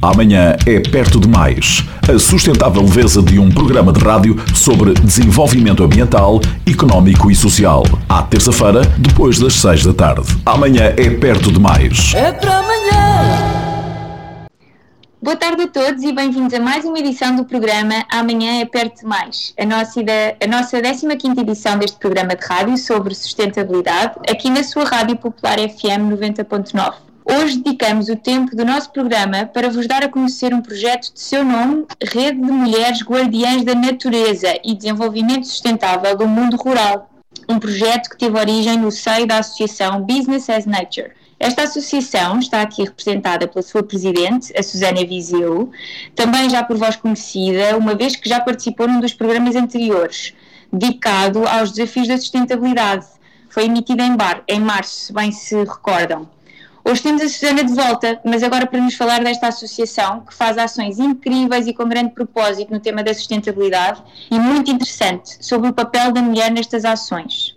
Amanhã é perto demais. A sustentável leveza de um programa de rádio sobre desenvolvimento ambiental, económico e social. À terça-feira, depois das seis da tarde. Amanhã é perto demais. É para amanhã. Boa tarde a todos e bem-vindos a mais uma edição do programa Amanhã é Perto demais, a nossa, a nossa 15 edição deste programa de rádio sobre sustentabilidade, aqui na sua Rádio Popular FM 90.9. Hoje dedicamos o tempo do nosso programa para vos dar a conhecer um projeto de seu nome, Rede de Mulheres Guardiães da Natureza e Desenvolvimento Sustentável do Mundo Rural. Um projeto que teve origem no seio da associação Business as Nature, esta associação está aqui representada pela sua presidente, a Susana Viseu, também já por vós conhecida, uma vez que já participou num dos programas anteriores, dedicado aos desafios da sustentabilidade. Foi emitido em, em março, se bem se recordam. Hoje temos a Susana de volta, mas agora para nos falar desta associação que faz ações incríveis e com grande propósito no tema da sustentabilidade e muito interessante sobre o papel da mulher nestas ações.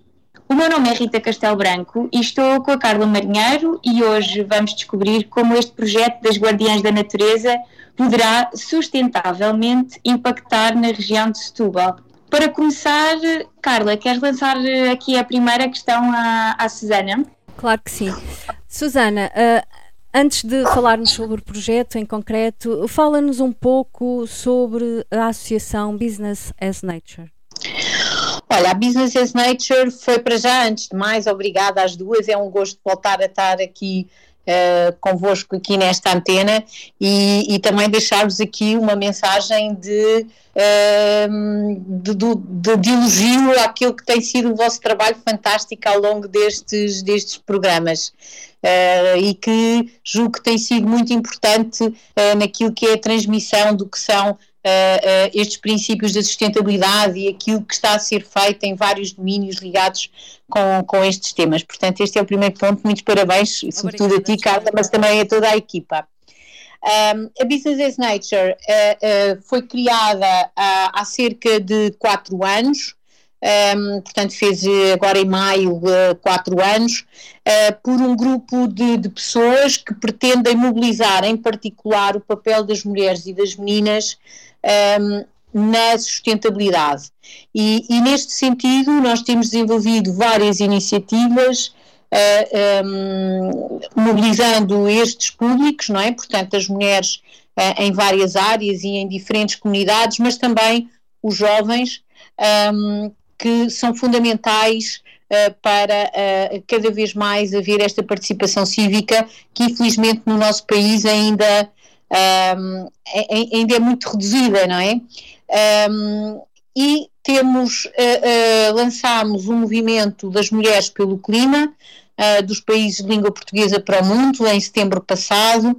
O meu nome é Rita Castelo Branco e estou com a Carla Marinheiro e hoje vamos descobrir como este projeto das Guardiãs da Natureza poderá sustentavelmente impactar na região de Setúbal. Para começar, Carla, queres lançar aqui a primeira questão à, à Susana? Claro que sim. Susana, uh, antes de falarmos sobre o projeto em concreto, fala-nos um pouco sobre a associação Business as Nature. Olha, a Business as Nature foi para já, antes de mais, obrigada às duas, é um gosto voltar a estar aqui uh, convosco aqui nesta antena e, e também deixar-vos aqui uma mensagem de, uh, de, de, de, elogio àquilo que tem sido o vosso trabalho fantástico ao longo destes, destes programas. Uh, e que julgo que tem sido muito importante uh, naquilo que é a transmissão do que são uh, uh, estes princípios da sustentabilidade e aquilo que está a ser feito em vários domínios ligados com, com estes temas. Portanto, este é o primeiro ponto. Muitos parabéns, Obrigada, sobretudo a ti, Carla, mas também a toda a equipa. Um, a Business as Nature uh, foi criada há cerca de quatro anos. Um, portanto fez agora em maio uh, quatro anos, uh, por um grupo de, de, pessoas que pretendem mobilizar em particular o papel das mulheres e das meninas um, na sustentabilidade. E, e, neste sentido, nós temos desenvolvido várias iniciativas. Uh, um, mobilizando estes públicos, não é? Portanto, as mulheres em várias áreas e em diferentes comunidades, mas também os jovens, um, que são fundamentais uh, para cada vez mais haver esta participação cívica, que infelizmente no nosso país ainda um, é, ainda é muito reduzida, não é? Um, e temos, uh, uh, lançámos um movimento das mulheres pelo clima, uh, dos países de língua portuguesa para o mundo, em setembro passado,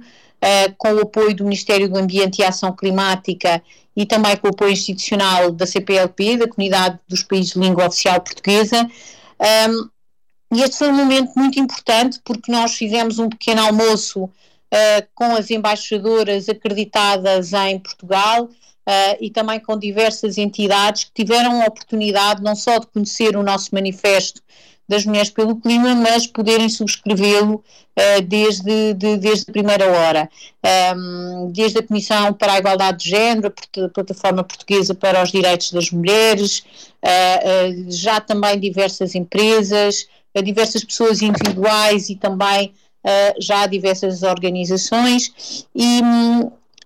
com o apoio do Ministério do Ambiente e Ação Climática e também com o apoio institucional da CPLP, da Comunidade dos Países de Língua Oficial Portuguesa. Um, e este foi um momento muito importante porque nós fizemos um pequeno almoço uh, com as embaixadoras acreditadas em Portugal. Uh, e também com diversas entidades que tiveram a oportunidade não só de conhecer o nosso manifesto das Mulheres pelo Clima, mas poderem subscrevê-lo uh, desde, de, desde a primeira hora. Um, desde a Comissão para a Igualdade de Género, a Plataforma Portuguesa para os Direitos das Mulheres, uh, uh, já também diversas empresas, diversas pessoas individuais e também uh, já diversas organizações e,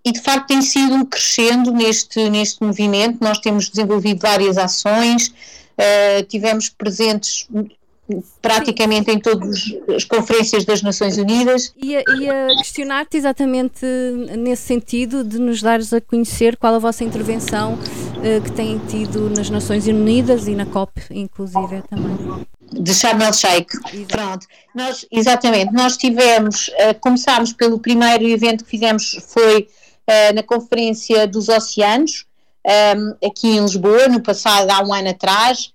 e de facto tem sido um crescendo neste, neste movimento. Nós temos desenvolvido várias ações, uh, tivemos presentes praticamente em todas as conferências das Nações Unidas. E a, a questionar-te exatamente nesse sentido de nos dares a conhecer qual a vossa intervenção uh, que têm tido nas Nações Unidas e na COP, inclusive também de Sharm el Sheikh. Pronto, nós, exatamente, nós tivemos, uh, começámos pelo primeiro evento que fizemos foi uh, na Conferência dos Oceanos, ehm, aqui em Lisboa, no passado, há um ano atrás,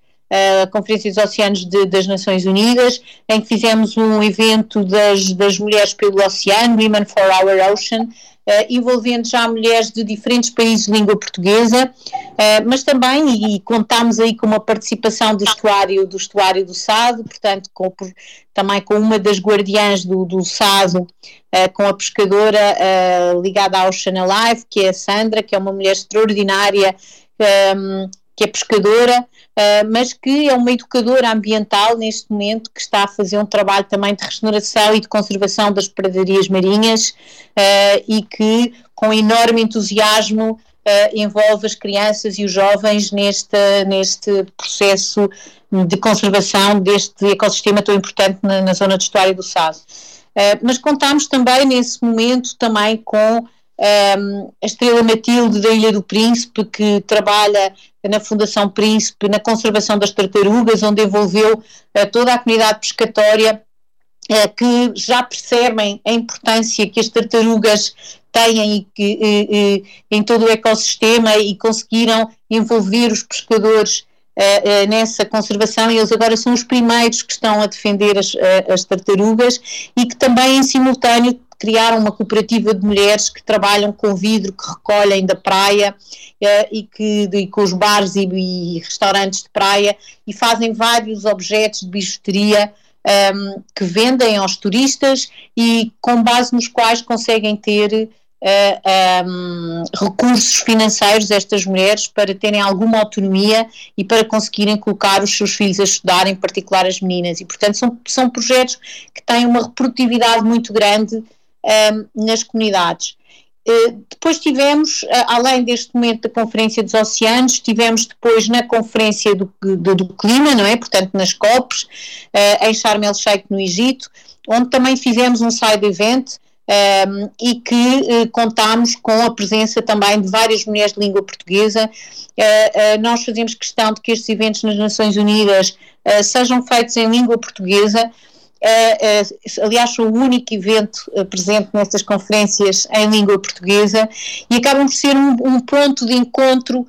a Conferência dos Oceanos de, das Nações Unidas, em que fizemos um evento das, das mulheres pelo oceano, Women for Our Ocean, Uh, envolvendo já mulheres de diferentes países de língua portuguesa, uh, mas também, e, e contámos aí com uma participação do estuário do, estuário do Sado, portanto, com, por, também com uma das guardiãs do, do Sado, com a pescadora ligada ao Ocean Alive, que é a Sandra, que é uma mulher extraordinária, um, que é pescadora, uh, mas que é uma educadora ambiental neste momento que está a fazer um trabalho também de regeneração e de conservação das pradarias marinhas uh, e que com enorme entusiasmo Uh, envolve as crianças e os jovens neste, neste processo de conservação deste ecossistema tão importante na, na zona do estuário do Sado. Mas contamos também nesse momento também com um, a Estrela Matilde da Ilha do Príncipe, que trabalha na Fundação Príncipe na conservação das tartarugas, onde envolveu uh, toda a comunidade pescatória uh, que já percebem a importância que as tartarugas têm e que, em todo o ecossistema e conseguiram envolver os pescadores Uh, uh, nessa conservação. E eles agora são os primeiros que estão a defender as, uh, as tartarugas e que também em simultâneo criaram uma cooperativa de mulheres que trabalham com vidro que recolhem da praia eh, e que e com os bares e, e, restaurantes de praia e fazem vários objetos de bijuteria um, ehm, que vendem aos turistas e com base nos quais conseguem ter uh, eh, um, ehm, recursos financeiros estas mulheres para terem alguma autonomia e para conseguirem colocar os seus filhos a estudar, em particular as meninas. E, portanto, são, são projetos que têm uma reprodutividade muito grande um, nas comunidades. Uh, depois tivemos, uh, além deste momento da Conferência dos Oceanos, tivemos depois na Conferência do, do, do Clima, não é? Portanto, nas COPs, uh, em Sharm el Sheikh, no Egito, onde também fizemos um side event um, e que contámos com a presença também de várias mulheres de língua portuguesa. nós fazemos questão de que estes eventos nas Nações Unidas sejam feitos em língua portuguesa aliás, sou o único evento uh, presente nestas conferências em língua portuguesa e acabam por ser um, um ponto de encontro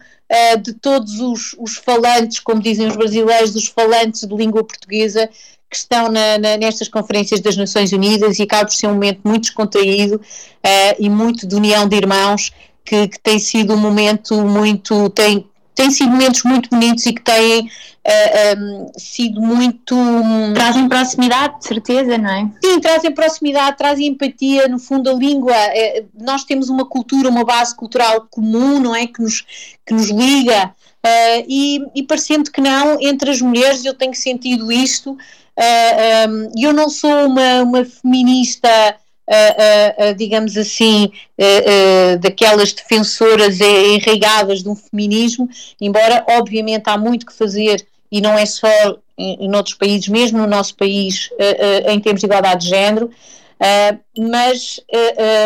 de todos os, os, falantes, como dizem os brasileiros, os falantes de língua portuguesa que estão na, na, nestas conferências das Nações Unidas e acaba por ser um momento muito descontraído e muito de união de irmãos que, que tem sido um momento muito, tem, tem sido momentos muito bonitos e que têm uh, eh, um, sido muito. Trazem proximidade, de certeza, não é? Sim, trazem proximidade, trazem empatia. No fundo, a língua, é, nós temos uma cultura, uma base cultural comum, não é? Que nos, que nos liga. Uh, e, e parecendo que não, entre as mulheres, eu tenho sentido isto. Uh, um, eu não sou uma, uma feminista uh, uh, digamos assim, daquelas defensoras enraigadas de um feminismo, embora obviamente há muito que fazer e não é só em, em outros países, mesmo no nosso país, em termos de igualdade de género, mas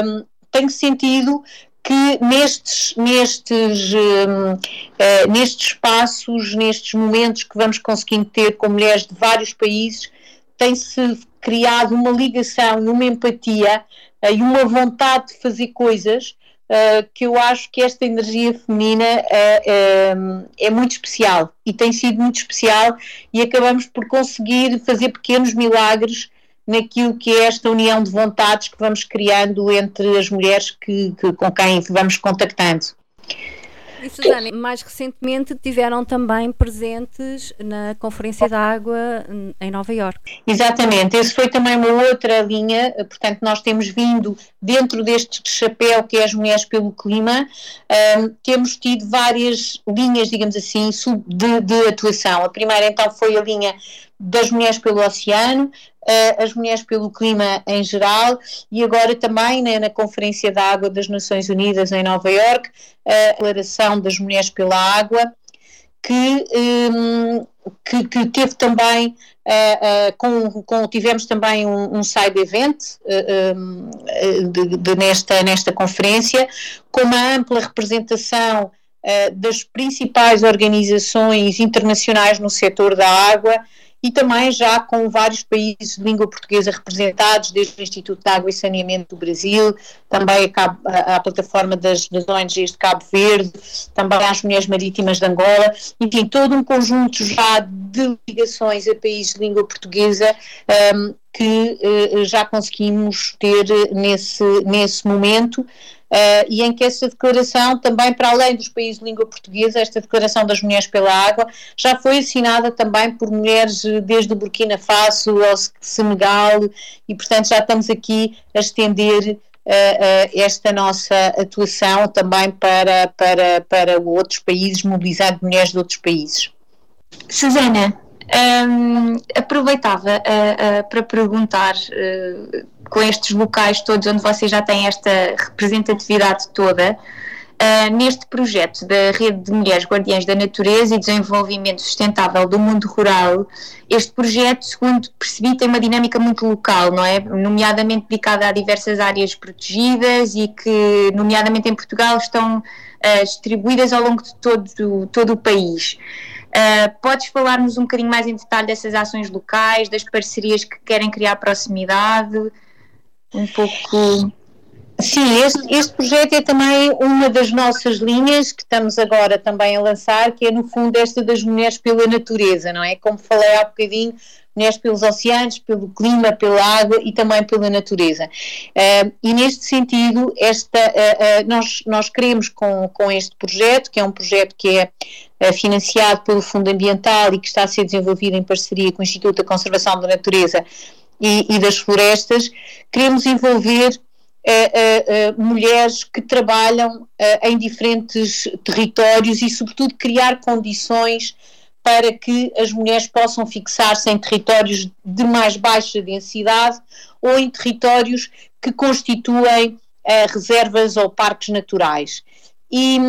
um, tenho sentido que nestes, nestes, um, uh, nestes espaços, nestes momentos que vamos conseguindo ter com mulheres de vários países, tem-se criado uma ligação e uma empatia uh, e uma vontade de fazer coisas uh, que eu acho que esta energia feminina uh, é muito especial e tem sido muito especial e acabamos por conseguir fazer pequenos milagres naquilo que é esta união de vontades que vamos criando entre as mulheres que, que com quem vamos contactando. E Susana, mais recentemente tiveram também presentes na Conferência da Água em Nova Iorque. Exatamente, esse foi também uma outra linha, portanto nós temos vindo dentro deste chapéu que é as mulheres pelo clima, um, temos tido várias linhas, digamos assim, de, de atuação. A primeira então foi a linha das mulheres pelo oceano, uh, as mulheres pelo clima em geral e agora também né, na Conferência da Água das Nações Unidas em Nova Iorque, a Declaração das Mulheres pela Água, que, um, que, que, teve também, uh, com, com, tivemos também um, um side event um, de, de nesta, nesta conferência, com uma ampla representação das principais organizações internacionais no setor da água e também já com vários países de língua portuguesa representados, desde o Instituto de Água e Saneamento do Brasil, também a, Cabo, a, a plataforma das, das ONGs de Cabo Verde, também as Mulheres Marítimas de Angola, enfim, todo um conjunto já de ligações a países de língua portuguesa um, que uh, já conseguimos ter nesse, nesse momento. Uh, e em que essa declaração, também para além dos países de língua portuguesa, esta declaração das mulheres pela água, já foi assinada também por mulheres desde o Burkina Faso ao Senegal, e portanto já estamos aqui a estender uh, uh, esta nossa atuação também para, para, para outros países, mobilizando mulheres de outros países. Susana, um, aproveitava para perguntar, com estes locais todos onde vocês já têm esta representatividade toda, neste projeto da Rede de Mulheres Guardiães da Natureza e Desenvolvimento Sustentável do Mundo Rural, este projeto, segundo percebi, tem uma dinâmica muito local, não é? Nomeadamente dedicada a diversas áreas protegidas e que, nomeadamente em Portugal, estão distribuídas ao longo de todo, todo o país. Uh, podes falar-nos um bocadinho mais em detalhe dessas ações locais, das parcerias que querem criar proximidade? Um pouco. Sim, este, este, projeto é também uma das nossas linhas que estamos agora também a lançar, que é no fundo esta das mulheres pela natureza, não é? Como falei há bocadinho, mulheres pelos oceanos, pelo clima, pela água e também pela natureza. Uh, e neste sentido, esta, uh, uh, nós, nós queremos com, com este projeto, que é um projeto que é financiado pelo Fundo Ambiental e que está a ser desenvolvido em parceria com o Instituto da Conservação da Natureza e, e das Florestas, queremos envolver mulheres que trabalham em diferentes territórios e, sobretudo, criar condições para que as mulheres possam fixar-se em territórios de mais baixa densidade ou em territórios que constituem uh, reservas ou parques naturais. E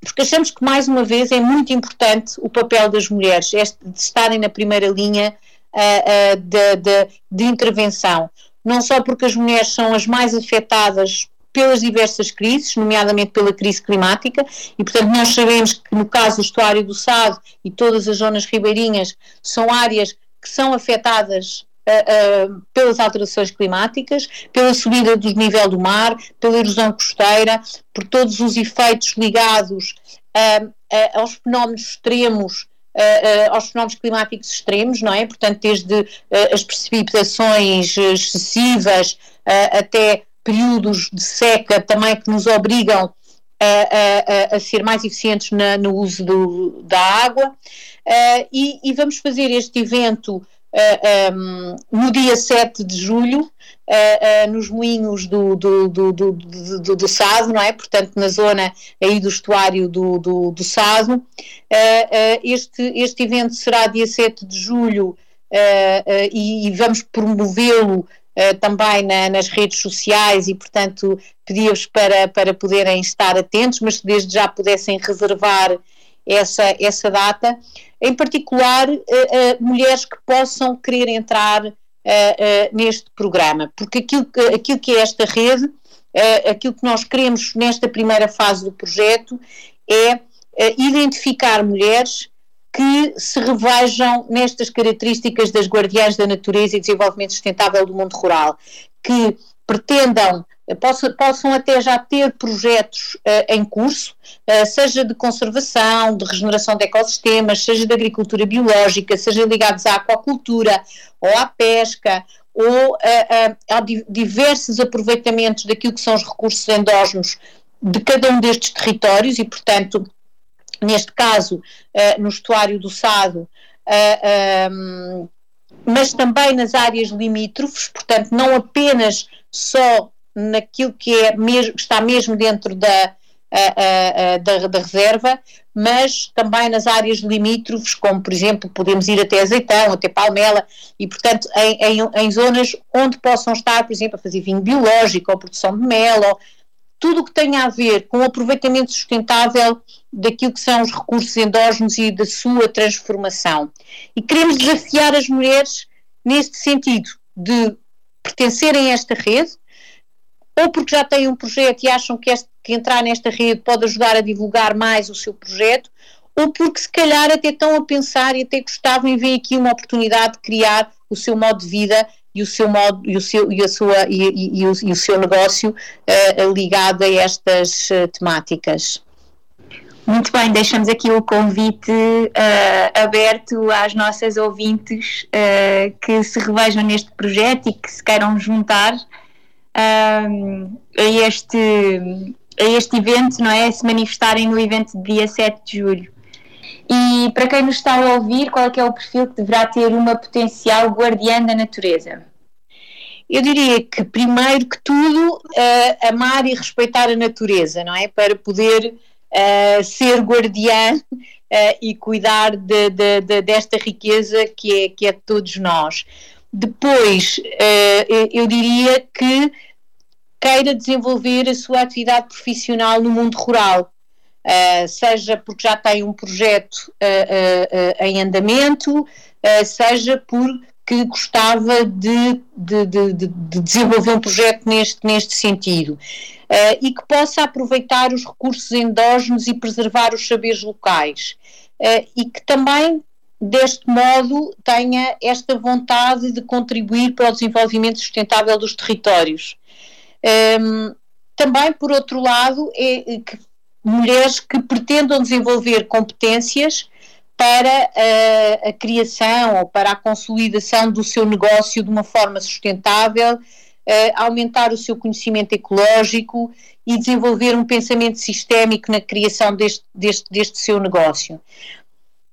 porque achamos que, mais uma vez, é muito importante o papel das mulheres, de estarem na primeira linha de, de, de intervenção. Não só porque as mulheres são as mais afetadas pelas diversas crises, nomeadamente pela crise climática, e portanto nós sabemos que no caso do estuário do Sado e todas as zonas ribeirinhas são áreas que são afetadas pelas alterações climáticas, pela subida do nível do mar, pela erosão costeira, por todos os efeitos ligados aos fenómenos extremos Uh, aos fenómenos climáticos extremos, não é? Portanto, desde uh, as precipitações excessivas até períodos de seca também que nos obrigam a, a, a ser mais eficientes na, no uso do, da água uh, e, e, vamos fazer este evento uh, eh, um, no dia 7 de julho uh, nos moinhos do, do, do, do, do, do Sado, não é? Portanto, na zona aí do estuário do, do, do Sado. este, este evento será dia 7 de julho e, e vamos promovê-lo uh, também na, nas redes sociais e, portanto, pedi-vos para, para poderem estar atentos, mas desde já pudessem reservar essa, essa data. Em particular, uh, uh, mulheres que possam querer entrar neste programa, porque aquilo que, aquilo que é esta rede, aquilo que nós queremos nesta primeira fase do projeto é identificar mulheres que se revejam nestas características das guardiãs da natureza e desenvolvimento sustentável do mundo rural, que pretendam, possam, possam até já ter projetos uh, em curso, uh, seja de conservação, de regeneração de ecossistemas, seja de agricultura biológica, seja ligados à aquacultura ou à pesca, ou uh, a diversos aproveitamentos daquilo que são os recursos endógenos de cada um destes territórios e, portanto, neste caso uh, no estuário do Sado, uh, eh, um, ehm, mas também nas áreas limítrofes, portanto, não apenas só naquilo que é mesmo, está mesmo dentro da, uh, da, da, reserva, mas também nas áreas limítrofes, como por exemplo podemos ir até Azeitão, até Palmela, e portanto em, em, em zonas onde possam estar, por exemplo, a fazer vinho biológico ou produção de mel, ou tudo o que tenha a ver com o aproveitamento sustentável daquilo que são os recursos endógenos e da sua transformação. E queremos desafiar as mulheres neste sentido, de pertencerem a esta rede, ou porque já têm um projeto e acham que, este, que entrar nesta rede pode ajudar a divulgar mais o seu projeto, ou porque se calhar até estão a pensar e até gostavam e veem aqui uma oportunidade de criar o seu modo de vida e o seu modo e o seu e a sua e, e, e, o, e o, seu negócio uh, ligado a estas uh, temáticas. Muito bem, deixamos aqui o convite uh, aberto às nossas ouvintes que se revejam neste projeto e que se queiram juntar a este a este evento, não é? Se manifestarem no evento de dia 7 de julho. E para quem nos está a ouvir, qual é, é o perfil que deverá ter uma potencial guardiã da natureza? Eu diria que, primeiro que tudo, uh, amar e respeitar a natureza, não é? Para poder uh, ser guardiã uh, e cuidar de, de, de, desta riqueza que é, que é de todos nós. Depois, eu diria que queira desenvolver a sua atividade profissional no mundo rural. Uh, seja porque já tem um projeto em andamento, seja porque gostava de, de, de, de, desenvolver um projeto neste, neste sentido. e que possa aproveitar os recursos endógenos e preservar os saberes locais. e que também, deste modo, tenha esta vontade de contribuir para o desenvolvimento sustentável dos territórios. Um, também, por outro lado, é, que mulheres que pretendam desenvolver competências para a, a, criação ou para a consolidação do seu negócio de uma forma sustentável, uh, aumentar o seu conhecimento ecológico e desenvolver um pensamento sistémico na criação deste, deste, deste seu negócio.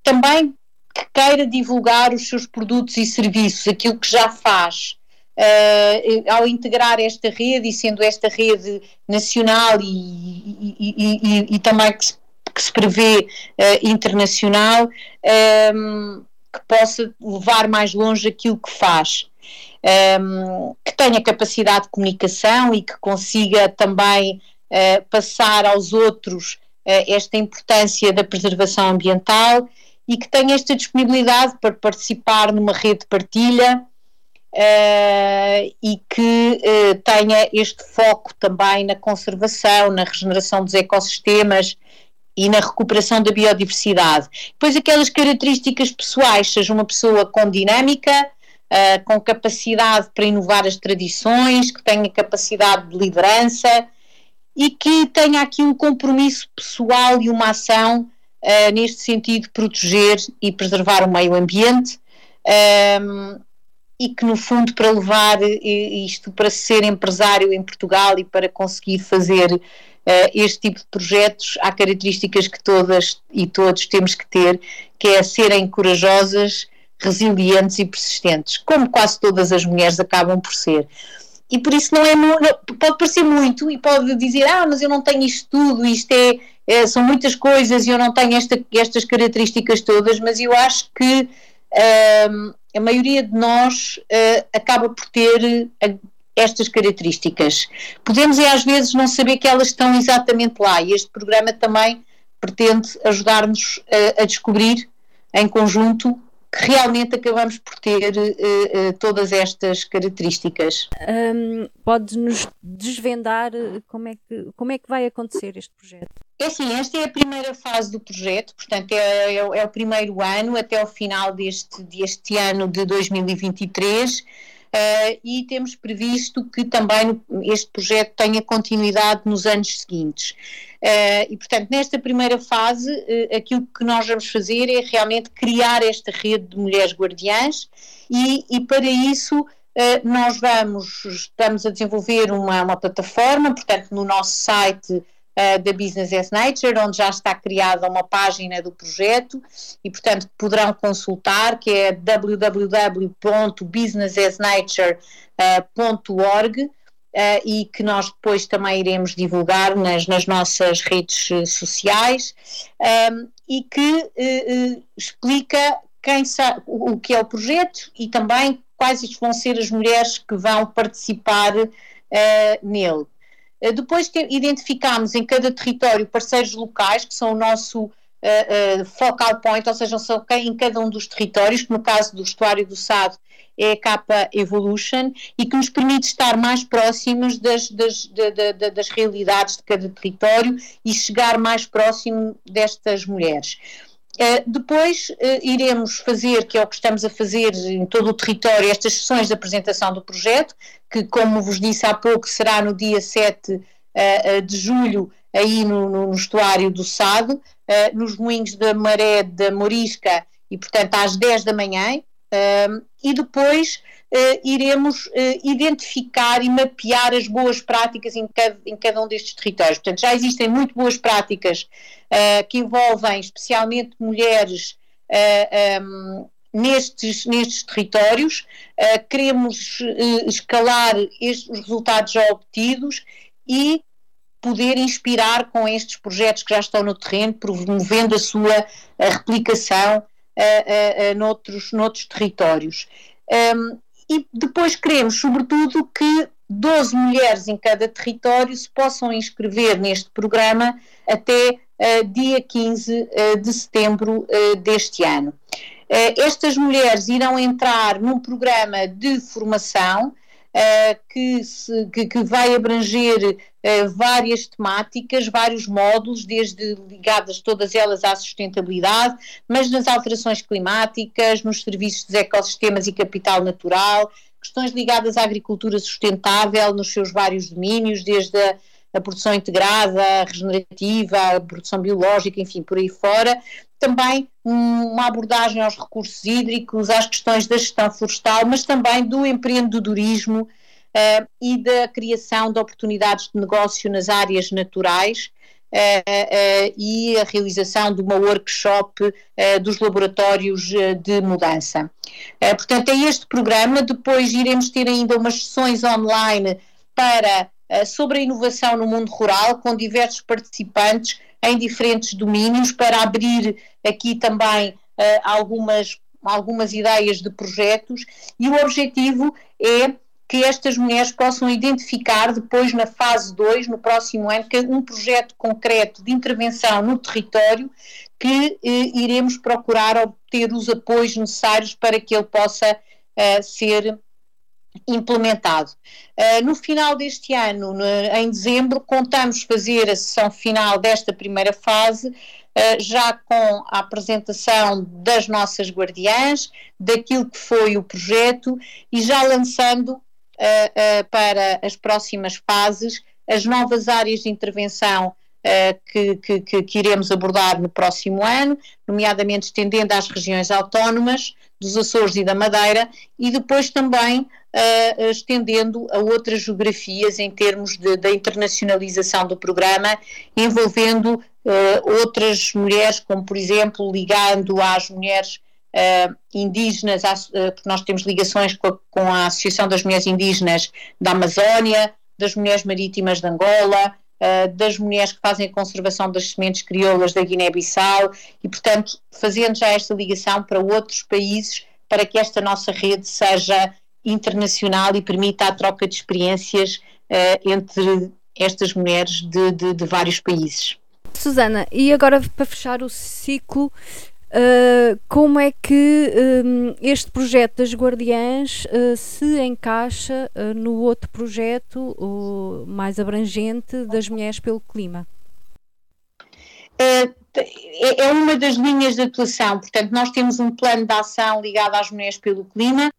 Também que queira divulgar os seus produtos e serviços, aquilo que já faz, Uh, ao integrar esta rede e sendo esta rede nacional e, e, e, e também que se, que se prevê uh, internacional, um, ehm, que possa levar mais longe aquilo que faz. Um, ehm, que tenha capacidade de comunicação e que consiga também uh, passar aos outros esta importância da preservação ambiental e que tenha esta disponibilidade para participar numa rede de partilha Uh, e que uh, tenha este foco também na conservação, na regeneração dos ecossistemas e na recuperação da biodiversidade. Depois, aquelas características pessoais, seja uma pessoa com dinâmica, uh, com capacidade para inovar as tradições, que tenha capacidade de liderança e que tenha aqui um compromisso pessoal e uma ação neste sentido, proteger e preservar o meio ambiente. Um, e que no fundo para levar isto para ser empresário em Portugal e para conseguir fazer uh, este tipo de projetos há características que todas e todos temos que ter, que é serem corajosas, resilientes e persistentes, como quase todas as mulheres acabam por ser. E por isso não é pode parecer muito e pode dizer, ah, mas eu não tenho isto tudo, isto é, é são muitas coisas e eu não tenho esta, estas características todas, mas eu acho que um, a maioria de nós uh, acaba por ter uh, estas características. Podemos, é, às vezes, não saber que elas estão exatamente lá, e este programa também pretende ajudar-nos uh, a descobrir, em conjunto, que realmente acabamos por ter todas estas características. Um, Pode-nos desvendar como é, que, como é que vai acontecer este projeto? É assim, esta é a primeira fase do projeto, portanto é, é, é o primeiro ano até o final deste, deste ano de 2023 eh, e temos previsto que também este projeto tenha continuidade nos anos seguintes. Uh, e portanto, nesta primeira fase, uh, aquilo que nós vamos fazer é realmente criar esta rede de mulheres guardiãs e, e para isso nós vamos, estamos a desenvolver uma, uma plataforma, portanto no nosso site uh, da Business as Nature, onde já está criada uma página do projeto e, portanto, poderão consultar, que é www.businessasnature.org. Uh, Uh, e que nós depois também iremos divulgar nas, nas nossas redes uh, sociais um, e que uh, explica quem sabe, o, o, que é o projeto e também quais vão ser as mulheres que vão participar nele. Eh, depois identificámos em cada território parceiros locais, que são o nosso uh, uh, focal point, ou seja, são em cada um dos territórios, que no caso do estuário do Sado é a capa Evolution, e que nos permite estar mais próximos das, das, de, de, de, das realidades de cada território e chegar mais próximo destas mulheres. Depois iremos fazer, que é o que estamos a fazer em todo o território, estas sessões de apresentação do projeto, que, como vos disse há pouco, será no dia 7 de julho, aí no, no, no estuário do Sado, nos moinhos da Maré da Morisca, e portanto às 10 da manhã, e depois uh, iremos uh, identificar e mapear as boas práticas em cada, em cada, um destes territórios. Portanto, já existem muito boas práticas uh, que envolvem especialmente mulheres um, nestes, nestes territórios. queremos escalar estes, os resultados já obtidos e poder inspirar com estes projetos que já estão no terreno, promovendo a sua a replicação uh, uh, noutros, noutros territórios. Um, e depois queremos, sobretudo, que 12 mulheres em cada território se possam inscrever neste programa até uh, dia 15 uh, de setembro uh, deste ano. estas mulheres irão entrar num programa de formação que, se, que, que, vai abranger várias temáticas, vários módulos, desde ligadas todas elas à sustentabilidade, mas nas alterações climáticas, nos serviços dos ecossistemas e capital natural, questões ligadas à agricultura sustentável nos seus vários domínios, desde a, a produção integrada, a regenerativa, a produção biológica, enfim, por aí fora, também uma abordagem aos recursos hídricos, às questões da gestão florestal, mas também do empreendedorismo uh, e da criação de oportunidades de negócio nas áreas naturais. Uh, e a realização de uma workshop dos laboratórios de mudança. portanto, é este programa. Depois iremos ter ainda umas sessões online para, sobre a inovação no mundo rural, com diversos participantes em diferentes domínios para abrir aqui também uh, algumas, algumas ideias de projetos e o objetivo é que estas mulheres possam identificar depois na fase 2, no próximo ano, um projeto concreto de intervenção no território que eh, iremos procurar obter os apoios necessários para que ele possa uh, ser implementado. Uh, no final deste ano, no, em dezembro, contamos fazer a sessão final desta primeira fase, uh, já com a apresentação das nossas guardiãs, daquilo que foi o projeto e já lançando para as próximas fases as novas áreas de intervenção que, que, que, iremos abordar no próximo ano, nomeadamente estendendo às regiões autónomas dos Açores e da Madeira, e depois também uh, estendendo a outras geografias em termos da internacionalização do programa, envolvendo uh, outras mulheres, como por exemplo ligando às mulheres Uh, indígenas, porque nós temos ligações com a, com a, Associação das Mulheres Indígenas da Amazónia, das Mulheres Marítimas de Angola, uh, das mulheres que fazem a conservação das sementes crioulas da Guiné-Bissau e, portanto, fazendo já esta ligação para outros países para que esta nossa rede seja internacional e permita a troca de experiências uh, entre estas mulheres de, de, de, vários países. Susana, e agora para fechar o ciclo, uh, como é que um, este projeto das Guardiãs uh, se encaixa no outro projeto mais abrangente das Mulheres pelo Clima? É, é uma das linhas de atuação, portanto, nós temos um plano de ação ligado às mulheres pelo clima,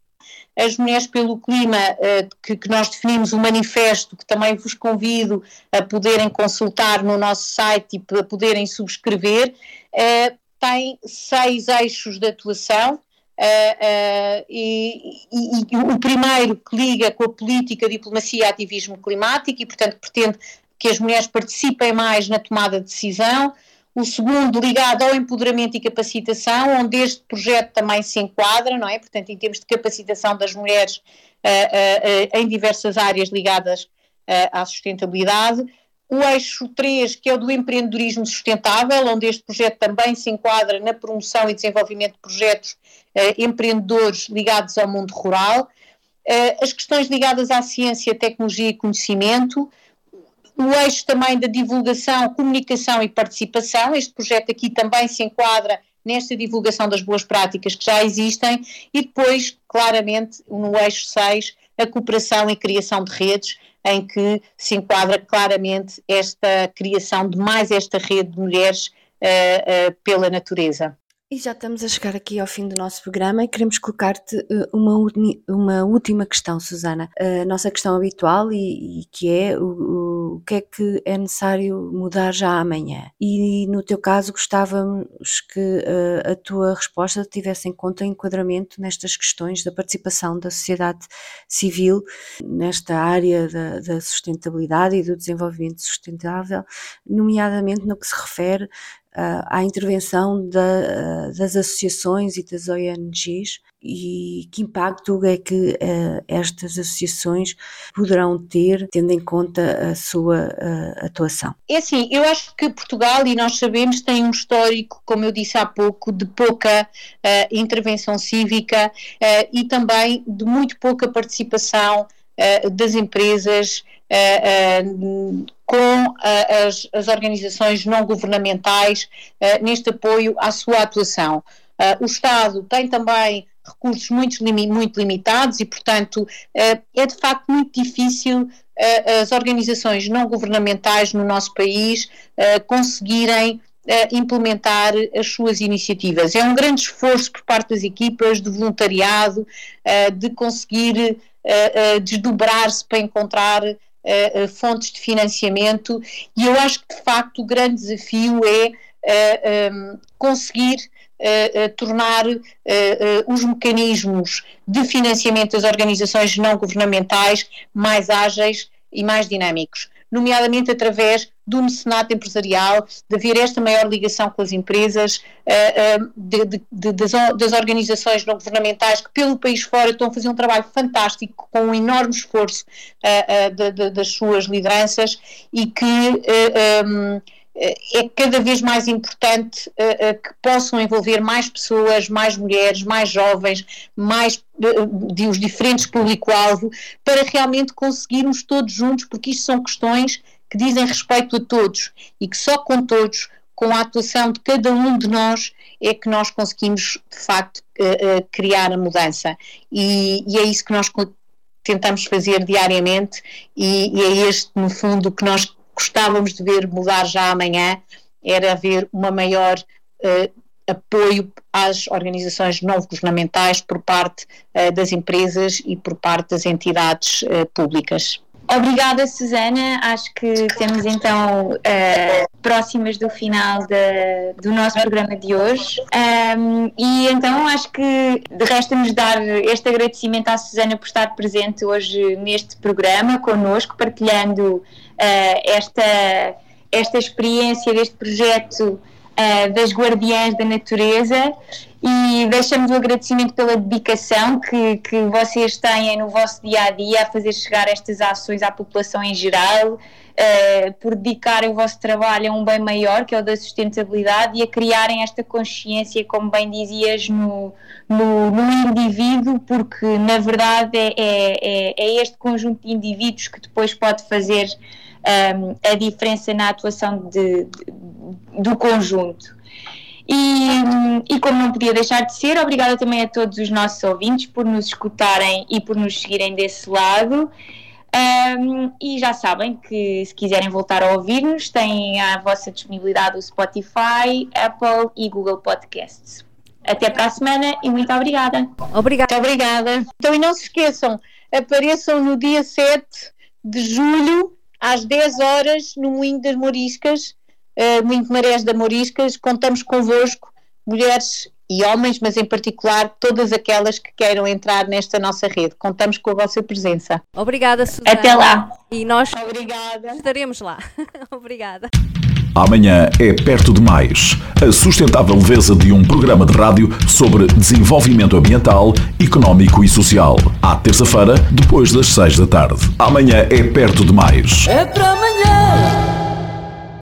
as Mulheres pelo Clima, uh, que, que, nós definimos um manifesto que também vos convido a poderem consultar no nosso site e a poderem subscrever, uh, tem seis eixos de atuação. Uh, e, e, e, o primeiro que liga com a política, diplomacia e ativismo climático e, portanto, pretende que as mulheres participem mais na tomada de decisão o segundo ligado ao empoderamento e capacitação, onde este projeto também se enquadra, não é? Portanto, em termos de capacitação das mulheres uh, uh, uh, em diversas áreas ligadas à sustentabilidade. O eixo 3, que é o do empreendedorismo sustentável, onde este projeto também se enquadra na promoção e desenvolvimento de projetos empreendedores ligados ao mundo rural. as questões ligadas à ciência, tecnologia e conhecimento, o eixo também da divulgação, comunicação e participação. Este projeto aqui também se enquadra nesta divulgação das boas práticas que já existem e depois, claramente, no eixo 6, a cooperação e criação de redes, em que se enquadra claramente esta criação de mais esta rede de mulheres uh, uh, pela natureza. E já estamos a chegar aqui ao fim do nosso programa e queremos colocar-te uh, uma, uma última questão, Susana. A nossa questão habitual e, e que é o, o, que é que é necessário mudar já amanhã. E no teu caso gostávamos que uh, a tua resposta tivesse em conta o enquadramento nestas questões da participação da sociedade civil nesta área da, da sustentabilidade e do desenvolvimento sustentável, nomeadamente no que se refere à intervenção da, das associações e das ONGs e que impacto é que uh, estas associações poderão ter, tendo em conta a sua uh, atuação? É assim, eu acho que Portugal, e nós sabemos, tem um histórico, como eu disse há pouco, de pouca uh, intervenção cívica e também de muito pouca participação das empresas com as, as, organizações não governamentais neste apoio à sua atuação. o Estado tem também recursos muito, muito limitados e, portanto, é de facto muito difícil as organizações não governamentais no nosso país conseguirem implementar as suas iniciativas. É um grande esforço por parte das equipas, de voluntariado, de conseguir desdobrar-se para encontrar uh, fontes de financiamento. E eu acho que de facto o grande desafio é conseguir tornar os mecanismos de financiamento das organizações não governamentais mais ágeis e mais dinâmicos nomeadamente através do mecenato empresarial, de haver esta maior ligação com as empresas, eh, eh, de, de, de, das, das, organizações não governamentais que pelo país fora estão a fazer um trabalho fantástico, com um enorme esforço eh, das suas lideranças e que um, é cada vez mais importante uh, uh, que possam envolver mais pessoas, mais mulheres, mais jovens, mais uh, de os diferentes público-alvo, para realmente conseguirmos todos juntos, porque isto são questões que dizem respeito a todos e que só com todos, com a atuação de cada um de nós, é que nós conseguimos de facto criar a mudança. E, e, é isso que nós tentamos fazer diariamente, e, e é este, no fundo, que nós gostávamos de ver mudar já amanhã era haver uma maior uh, apoio às organizações não governamentais por parte uh, das empresas e por parte das entidades uh, públicas. Obrigada, Susana. Acho que temos então uh, próximas do final de, do nosso programa de hoje. Um, e então acho que de resta-nos dar este agradecimento à Susana por estar presente hoje neste programa connosco, partilhando uh, esta, esta experiência deste projeto uh, das Guardiãs da Natureza e deixamos o agradecimento pela dedicação que, que vocês têm no vosso dia a dia a fazer chegar estas ações à população em geral, uh, por dedicarem o vosso trabalho a um bem maior, que é o da sustentabilidade, e a criarem esta consciência, como bem dizias, no, no, no indivíduo, porque na verdade é, é, é, é este conjunto de indivíduos que depois pode fazer um, a diferença na atuação de, de, do conjunto. E, e, como não podia deixar de ser, obrigada também a todos os nossos ouvintes por nos escutarem e por nos seguirem desse lado. Um, e já sabem que se quiserem voltar a ouvir-nos, têm à vossa disponibilidade o Spotify, Apple e Google Podcasts. Até para a semana e muito obrigada. Obrigada. Muito obrigada. Então, e não se esqueçam, apareçam no dia 7 de julho, às 10 horas, no Moinho das Moriscas, uh, muito Marés da Moriscas, contamos convosco, mulheres e homens, mas em particular todas aquelas que queiram entrar nesta nossa rede. Contamos com a vossa presença. Obrigada, Susana. Até lá. E nós Obrigada. estaremos lá. Obrigada. Amanhã é perto demais. A sustentável leveza de um programa de rádio sobre desenvolvimento ambiental, económico e social. À terça-feira, depois das seis da tarde. Amanhã é perto demais. É para amanhã.